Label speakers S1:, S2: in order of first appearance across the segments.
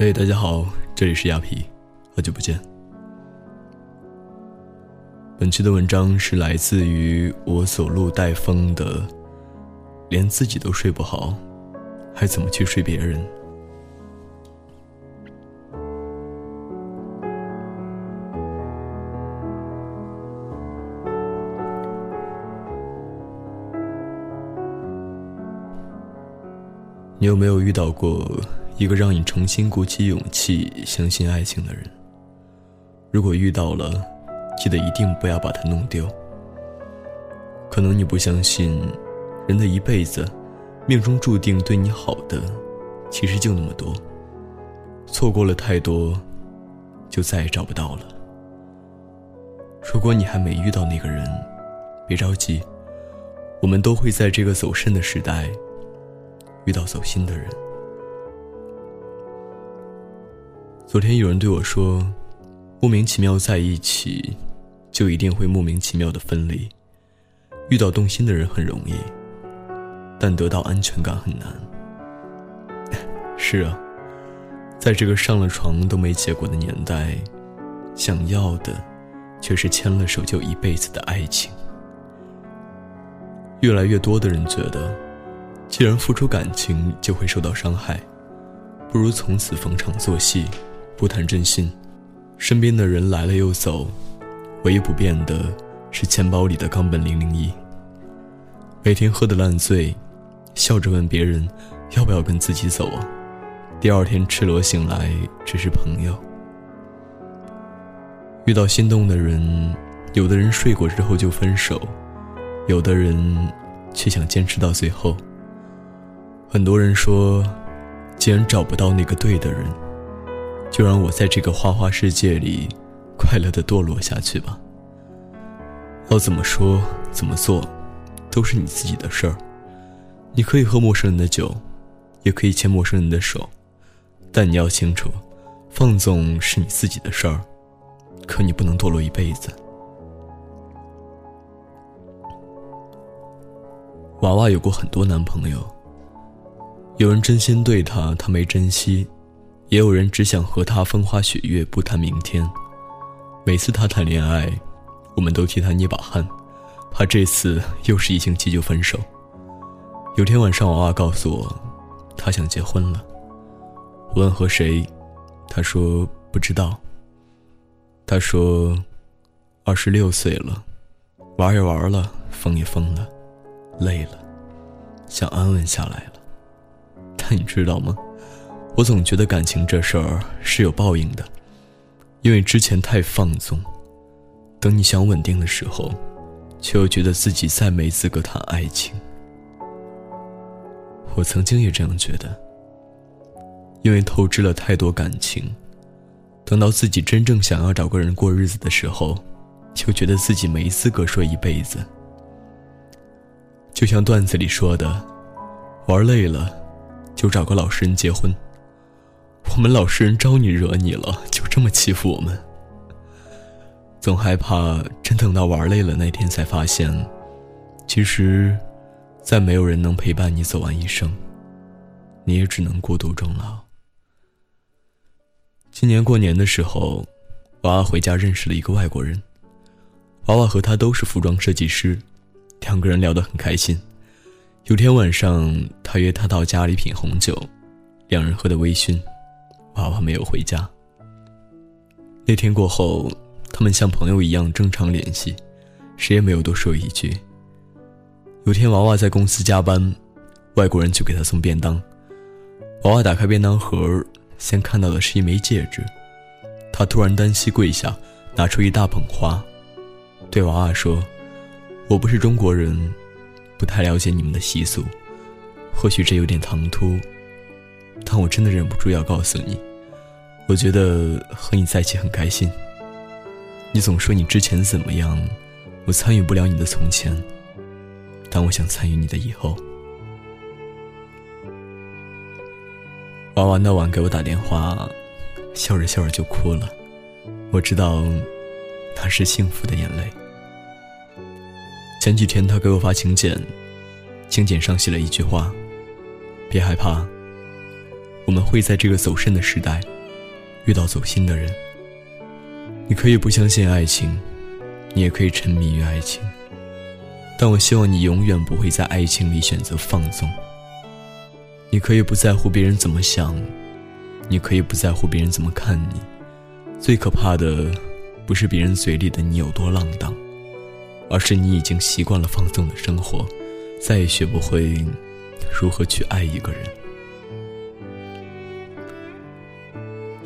S1: 嘿，大家好，这里是亚皮，好久不见。本期的文章是来自于我走路带风的，连自己都睡不好，还怎么去睡别人？你有没有遇到过？一个让你重新鼓起勇气相信爱情的人，如果遇到了，记得一定不要把它弄丢。可能你不相信，人的一辈子，命中注定对你好的，其实就那么多。错过了太多，就再也找不到了。如果你还没遇到那个人，别着急，我们都会在这个走肾的时代，遇到走心的人。昨天有人对我说：“莫名其妙在一起，就一定会莫名其妙的分离。遇到动心的人很容易，但得到安全感很难。”是啊，在这个上了床都没结果的年代，想要的却是牵了手就一辈子的爱情。越来越多的人觉得，既然付出感情就会受到伤害，不如从此逢场作戏。不谈真心，身边的人来了又走，唯一不变的是钱包里的冈本零零一。每天喝得烂醉，笑着问别人要不要跟自己走啊？第二天赤裸醒来，只是朋友。遇到心动的人，有的人睡过之后就分手，有的人却想坚持到最后。很多人说，既然找不到那个对的人。就让我在这个花花世界里，快乐的堕落下去吧。要怎么说怎么做，都是你自己的事儿。你可以喝陌生人的酒，也可以牵陌生人的手，但你要清楚，放纵是你自己的事儿，可你不能堕落一辈子。娃娃有过很多男朋友，有人真心对他，他没珍惜。也有人只想和他风花雪月，不谈明天。每次他谈恋爱，我们都替他捏把汗，怕这次又是一星期就分手。有天晚上，娃娃告诉我，他想结婚了。我问和谁，他说不知道。他说，二十六岁了，玩也玩了，疯也疯了，累了，想安稳下来了。但你知道吗？我总觉得感情这事儿是有报应的，因为之前太放纵，等你想稳定的时候，却又觉得自己再没资格谈爱情。我曾经也这样觉得，因为透支了太多感情，等到自己真正想要找个人过日子的时候，就觉得自己没资格说一辈子。就像段子里说的，玩累了，就找个老实人结婚。我们老实人招你惹你了，就这么欺负我们。总害怕真等到玩累了那天，才发现，其实，再没有人能陪伴你走完一生，你也只能孤独终老。今年过年的时候，娃娃回家认识了一个外国人，娃娃和他都是服装设计师，两个人聊得很开心。有天晚上，他约他到家里品红酒，两人喝得微醺。娃娃没有回家。那天过后，他们像朋友一样正常联系，谁也没有多说一句。有天，娃娃在公司加班，外国人去给他送便当。娃娃打开便当盒，先看到的是一枚戒指。他突然单膝跪下，拿出一大捧花，对娃娃说：“我不是中国人，不太了解你们的习俗，或许这有点唐突，但我真的忍不住要告诉你。”我觉得和你在一起很开心。你总说你之前怎么样，我参与不了你的从前，但我想参与你的以后。娃娃那晚给我打电话，笑着笑着就哭了。我知道，他是幸福的眼泪。前几天他给我发请柬，请柬上写了一句话：“别害怕。”我们会在这个走肾的时代，遇到走心的人。你可以不相信爱情，你也可以沉迷于爱情，但我希望你永远不会在爱情里选择放纵。你可以不在乎别人怎么想，你可以不在乎别人怎么看你，最可怕的，不是别人嘴里的你有多浪荡，而是你已经习惯了放纵的生活，再也学不会如何去爱一个人。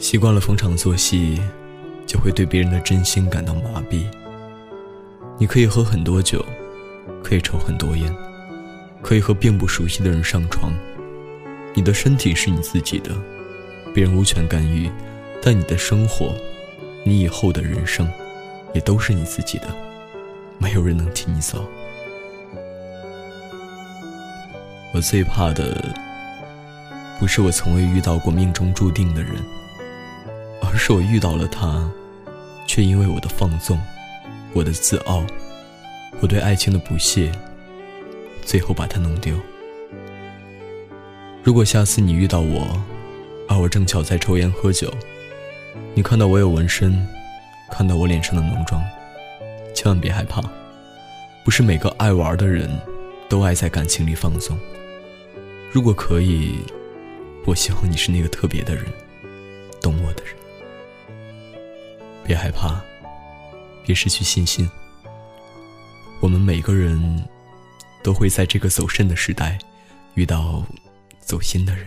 S1: 习惯了逢场作戏，就会对别人的真心感到麻痹。你可以喝很多酒，可以抽很多烟，可以和并不熟悉的人上床。你的身体是你自己的，别人无权干预，但你的生活，你以后的人生，也都是你自己的，没有人能替你走。我最怕的，不是我从未遇到过命中注定的人，而是我遇到了他，却因为我的放纵，我的自傲，我对爱情的不屑，最后把他弄丢。如果下次你遇到我，而我正巧在抽烟喝酒，你看到我有纹身，看到我脸上的浓妆，千万别害怕。不是每个爱玩的人，都爱在感情里放纵。如果可以，我希望你是那个特别的人，懂我的人。别害怕，别失去信心。我们每个人，都会在这个走肾的时代，遇到。走心的人。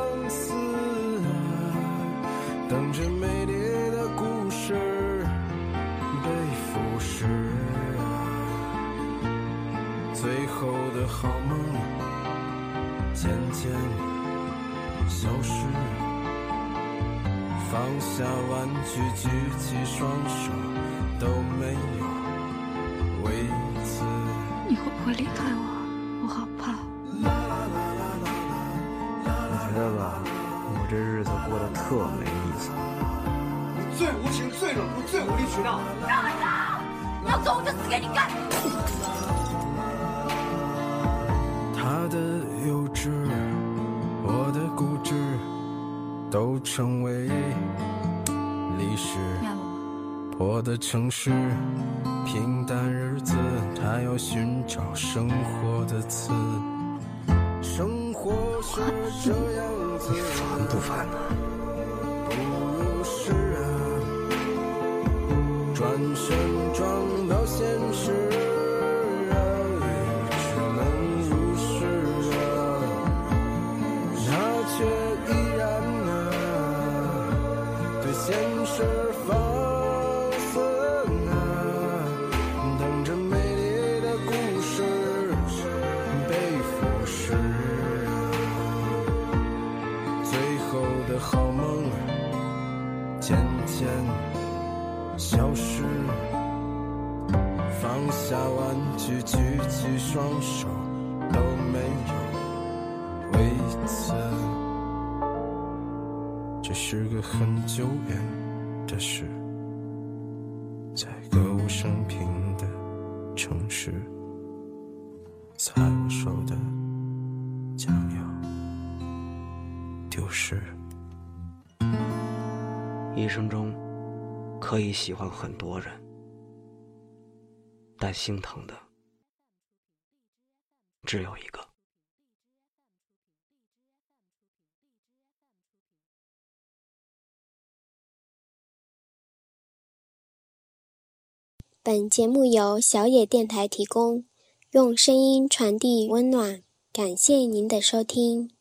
S2: 等着美丽的故事被腐蚀，最后的好梦渐渐消失。放下玩具，举起双手，都没有为此。
S3: 你会不会离开我？我好怕。
S4: 你觉得吧？我这日子过得特没意思。
S5: 你最无情、最冷酷、最无理取闹。
S3: 让我走！要走我就死给你看。
S2: 他的幼稚，我的固执，都成为历史。破的城市，平淡日子，他要寻找生活的词。生。
S4: 你烦不烦呢？
S2: 不如是啊，转身消失，放下玩具，举起双手，都没有为此。这是个很久远的事。在歌舞升平的城市，猜我说的将要丢失。
S4: 一生中可以喜欢很多人，但心疼的只有一个。
S6: 本节目由小野电台提供，用声音传递温暖，感谢您的收听。